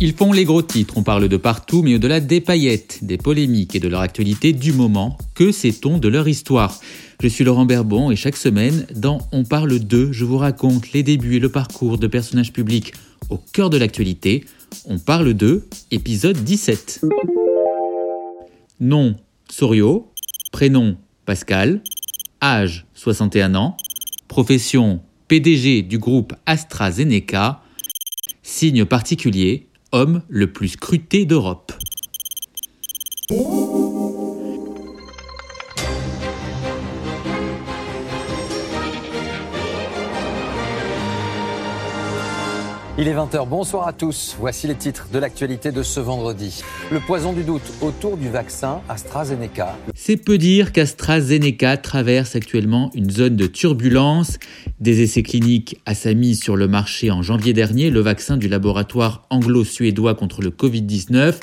Ils font les gros titres, on parle de partout, mais au-delà des paillettes, des polémiques et de leur actualité du moment, que sait-on de leur histoire? Je suis Laurent Berbon et chaque semaine, dans On parle d'eux, je vous raconte les débuts et le parcours de personnages publics au cœur de l'actualité. On parle d'eux, épisode 17. Nom Sorio, prénom Pascal, âge 61 ans, profession PDG du groupe AstraZeneca, signe particulier homme le plus scruté d'Europe. Il est 20h, bonsoir à tous. Voici les titres de l'actualité de ce vendredi. Le poison du doute autour du vaccin AstraZeneca. C'est peu dire qu'AstraZeneca traverse actuellement une zone de turbulence. Des essais cliniques à sa mise sur le marché en janvier dernier, le vaccin du laboratoire anglo-suédois contre le Covid-19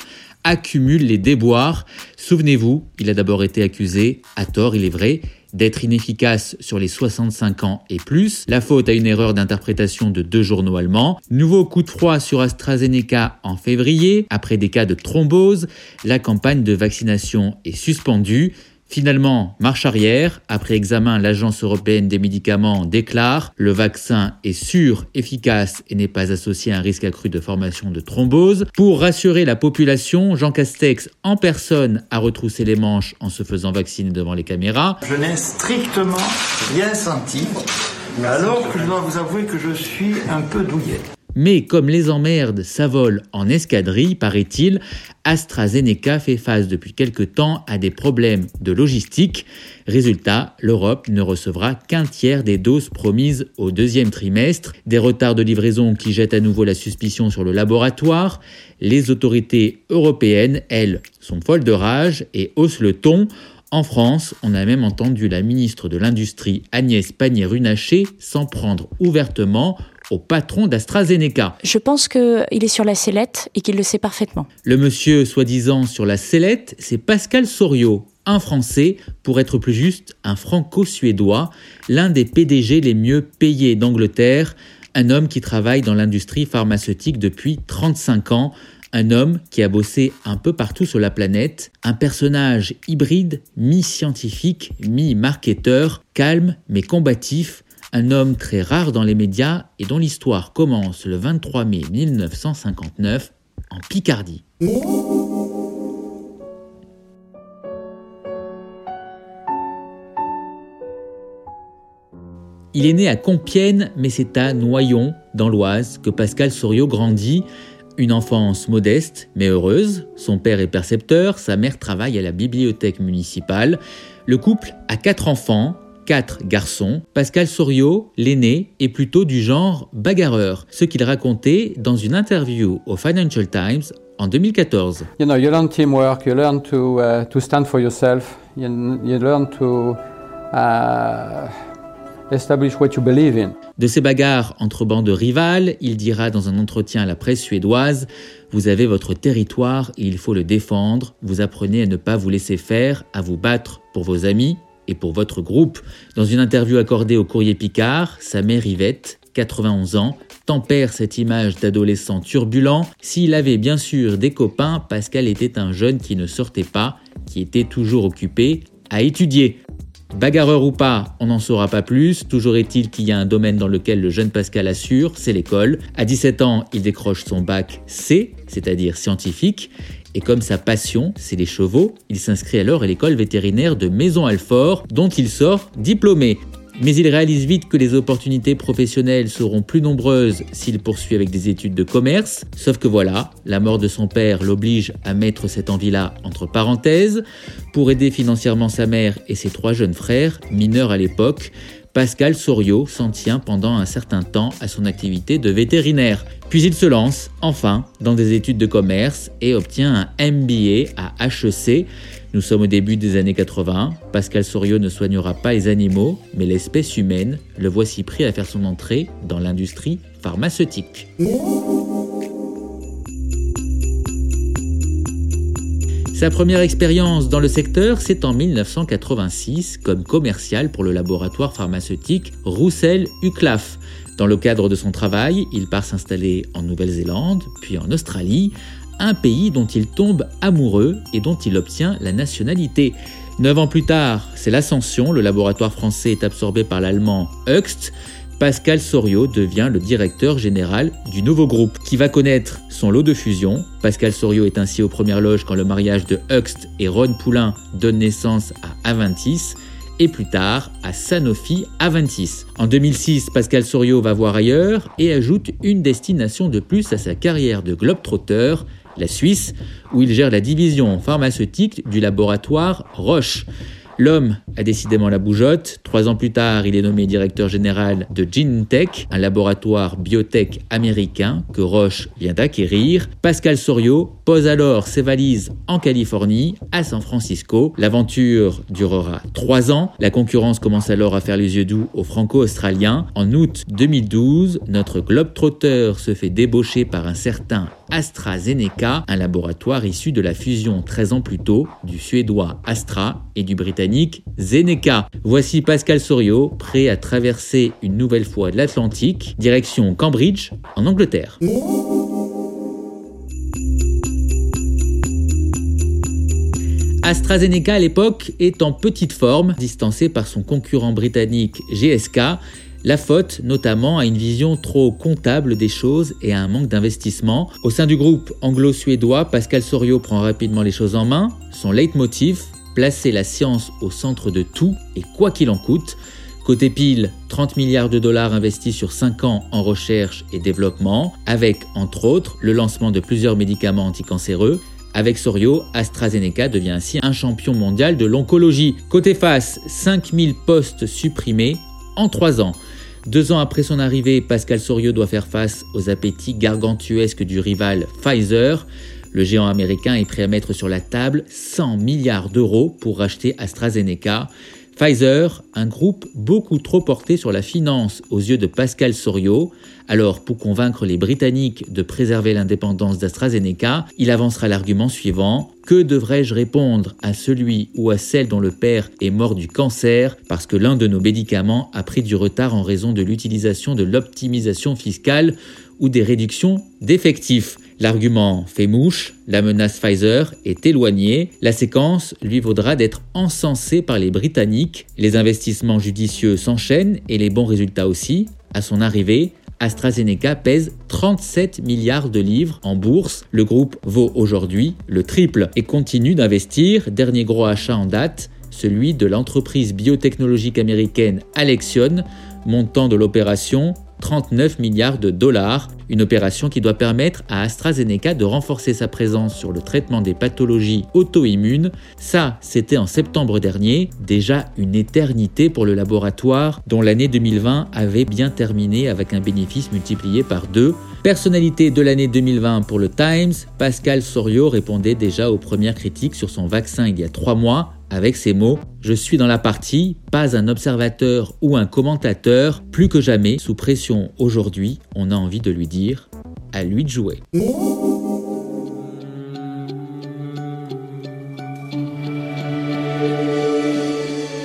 accumule les déboires. Souvenez-vous, il a d'abord été accusé, à tort il est vrai, d'être inefficace sur les 65 ans et plus, la faute à une erreur d'interprétation de deux journaux allemands, nouveau coup de froid sur AstraZeneca en février, après des cas de thrombose, la campagne de vaccination est suspendue, Finalement, marche arrière, après examen, l'Agence européenne des médicaments déclare le vaccin est sûr, efficace et n'est pas associé à un risque accru de formation de thrombose. Pour rassurer la population, Jean Castex en personne a retroussé les manches en se faisant vacciner devant les caméras. Je n'ai strictement rien senti, alors que je dois vous avouer que je suis un peu douillet. Mais comme les emmerdes s'avolent en escadrille, paraît-il, AstraZeneca fait face depuis quelque temps à des problèmes de logistique. Résultat, l'Europe ne recevra qu'un tiers des doses promises au deuxième trimestre. Des retards de livraison qui jettent à nouveau la suspicion sur le laboratoire. Les autorités européennes, elles, sont folles de rage et haussent le ton. En France, on a même entendu la ministre de l'Industrie Agnès Pannier-Runacher s'en prendre ouvertement au patron d'AstraZeneca. Je pense qu'il est sur la sellette et qu'il le sait parfaitement. Le monsieur soi-disant sur la sellette, c'est Pascal Soriot, un Français, pour être plus juste, un franco-suédois, l'un des PDG les mieux payés d'Angleterre, un homme qui travaille dans l'industrie pharmaceutique depuis 35 ans, un homme qui a bossé un peu partout sur la planète, un personnage hybride, mi-scientifique, mi-marketeur, calme mais combatif, un homme très rare dans les médias et dont l'histoire commence le 23 mai 1959 en Picardie. Il est né à Compiègne, mais c'est à Noyon, dans l'Oise, que Pascal Soriot grandit. Une enfance modeste, mais heureuse. Son père est percepteur, sa mère travaille à la bibliothèque municipale. Le couple a quatre enfants, quatre garçons, Pascal Soriot, l'aîné, est plutôt du genre bagarreur, ce qu'il racontait dans une interview au Financial Times en 2014. You know, you learn teamwork, you learn to, uh, stand for yourself, you, you learn to uh, establish what you believe in. De ces bagarres entre bandes rivales, il dira dans un entretien à la presse suédoise Vous avez votre territoire et il faut le défendre. Vous apprenez à ne pas vous laisser faire, à vous battre pour vos amis, et pour votre groupe. Dans une interview accordée au Courrier Picard, sa mère Yvette, 91 ans, tempère cette image d'adolescent turbulent. S'il avait bien sûr des copains, Pascal était un jeune qui ne sortait pas, qui était toujours occupé à étudier. Bagarreur ou pas, on n'en saura pas plus. Toujours est-il qu'il y a un domaine dans lequel le jeune Pascal assure, c'est l'école. À 17 ans, il décroche son bac C, c'est-à-dire scientifique. Et comme sa passion, c'est les chevaux, il s'inscrit alors à l'école vétérinaire de Maison-Alfort, dont il sort diplômé. Mais il réalise vite que les opportunités professionnelles seront plus nombreuses s'il poursuit avec des études de commerce. Sauf que voilà, la mort de son père l'oblige à mettre cette envie-là entre parenthèses. Pour aider financièrement sa mère et ses trois jeunes frères, mineurs à l'époque, Pascal Soriot s'en tient pendant un certain temps à son activité de vétérinaire. Puis il se lance, enfin, dans des études de commerce et obtient un MBA à HEC. Nous sommes au début des années 80. Pascal Soriot ne soignera pas les animaux, mais l'espèce humaine. Le voici prêt à faire son entrée dans l'industrie pharmaceutique. Sa première expérience dans le secteur, c'est en 1986 comme commercial pour le laboratoire pharmaceutique Roussel Uclaf. Dans le cadre de son travail, il part s'installer en Nouvelle-Zélande, puis en Australie, un pays dont il tombe amoureux et dont il obtient la nationalité. Neuf ans plus tard, c'est l'ascension, le laboratoire français est absorbé par l'allemand Höchst, Pascal Soriot devient le directeur général du nouveau groupe, qui va connaître son lot de fusion. Pascal Soriot est ainsi aux premières loges quand le mariage de Huxt et Ron Poulain donne naissance à Aventis, et plus tard à Sanofi Aventis. En 2006, Pascal Soriot va voir ailleurs et ajoute une destination de plus à sa carrière de globetrotter, la Suisse, où il gère la division pharmaceutique du laboratoire Roche. L'homme a décidément la bougeotte. Trois ans plus tard, il est nommé directeur général de GeneTech, un laboratoire biotech américain que Roche vient d'acquérir. Pascal Sorio pose alors ses valises en Californie, à San Francisco. L'aventure durera trois ans. La concurrence commence alors à faire les yeux doux aux franco-australiens. En août 2012, notre globetrotter se fait débaucher par un certain AstraZeneca, un laboratoire issu de la fusion 13 ans plus tôt du suédois Astra et du britannique Zeneca. Voici Pascal Sorio, prêt à traverser une nouvelle fois l'Atlantique, direction Cambridge, en Angleterre. AstraZeneca à l'époque est en petite forme, distancé par son concurrent britannique GSK, la faute notamment à une vision trop comptable des choses et à un manque d'investissement. Au sein du groupe anglo-suédois, Pascal Sorio prend rapidement les choses en main. Son leitmotiv, placer la science au centre de tout et quoi qu'il en coûte. Côté pile, 30 milliards de dollars investis sur 5 ans en recherche et développement, avec entre autres le lancement de plusieurs médicaments anticancéreux. Avec Sorio, AstraZeneca devient ainsi un champion mondial de l'oncologie. Côté face, 5000 postes supprimés en 3 ans. Deux ans après son arrivée, Pascal Soriot doit faire face aux appétits gargantuesques du rival Pfizer. Le géant américain est prêt à mettre sur la table 100 milliards d'euros pour racheter AstraZeneca. Pfizer, un groupe beaucoup trop porté sur la finance aux yeux de Pascal Soriot. Alors, pour convaincre les Britanniques de préserver l'indépendance d'AstraZeneca, il avancera l'argument suivant. Que devrais-je répondre à celui ou à celle dont le père est mort du cancer parce que l'un de nos médicaments a pris du retard en raison de l'utilisation de l'optimisation fiscale ou des réductions d'effectifs? L'argument fait mouche, la menace Pfizer est éloignée, la séquence lui vaudra d'être encensée par les Britanniques, les investissements judicieux s'enchaînent et les bons résultats aussi. À son arrivée, AstraZeneca pèse 37 milliards de livres en bourse. Le groupe vaut aujourd'hui le triple et continue d'investir. Dernier gros achat en date, celui de l'entreprise biotechnologique américaine Alexion, montant de l'opération 39 milliards de dollars, une opération qui doit permettre à AstraZeneca de renforcer sa présence sur le traitement des pathologies auto-immunes. Ça, c'était en septembre dernier, déjà une éternité pour le laboratoire dont l'année 2020 avait bien terminé avec un bénéfice multiplié par deux. Personnalité de l'année 2020 pour le Times, Pascal Sorio répondait déjà aux premières critiques sur son vaccin il y a trois mois avec ces mots Je suis dans la partie, pas un observateur ou un commentateur, plus que jamais, sous pression aujourd'hui, on a envie de lui dire à lui de jouer.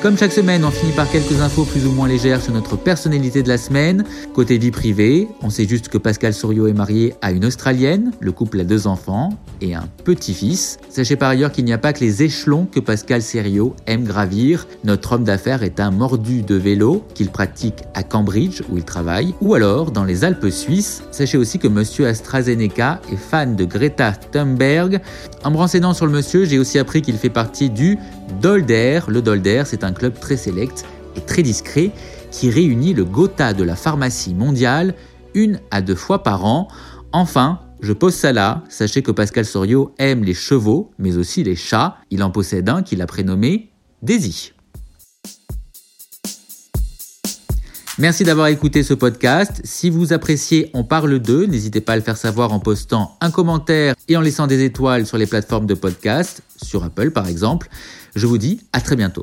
Comme chaque semaine, on finit par quelques infos plus ou moins légères sur notre personnalité de la semaine. Côté vie privée, on sait juste que Pascal Souriau est marié à une Australienne, le couple a deux enfants et un petit-fils. Sachez par ailleurs qu'il n'y a pas que les échelons que Pascal Serio aime gravir. Notre homme d'affaires est un mordu de vélo qu'il pratique à Cambridge où il travaille, ou alors dans les Alpes suisses. Sachez aussi que monsieur AstraZeneca est fan de Greta Thunberg. En me renseignant sur le monsieur, j'ai aussi appris qu'il fait partie du Dolder. Le Dolder, c'est un club très sélect et très discret qui réunit le Gotha de la pharmacie mondiale une à deux fois par an. Enfin, je pose ça là, sachez que Pascal Sorio aime les chevaux, mais aussi les chats. Il en possède un qu'il a prénommé Daisy. Merci d'avoir écouté ce podcast. Si vous appréciez On parle d'eux, n'hésitez pas à le faire savoir en postant un commentaire et en laissant des étoiles sur les plateformes de podcast, sur Apple par exemple. Je vous dis à très bientôt.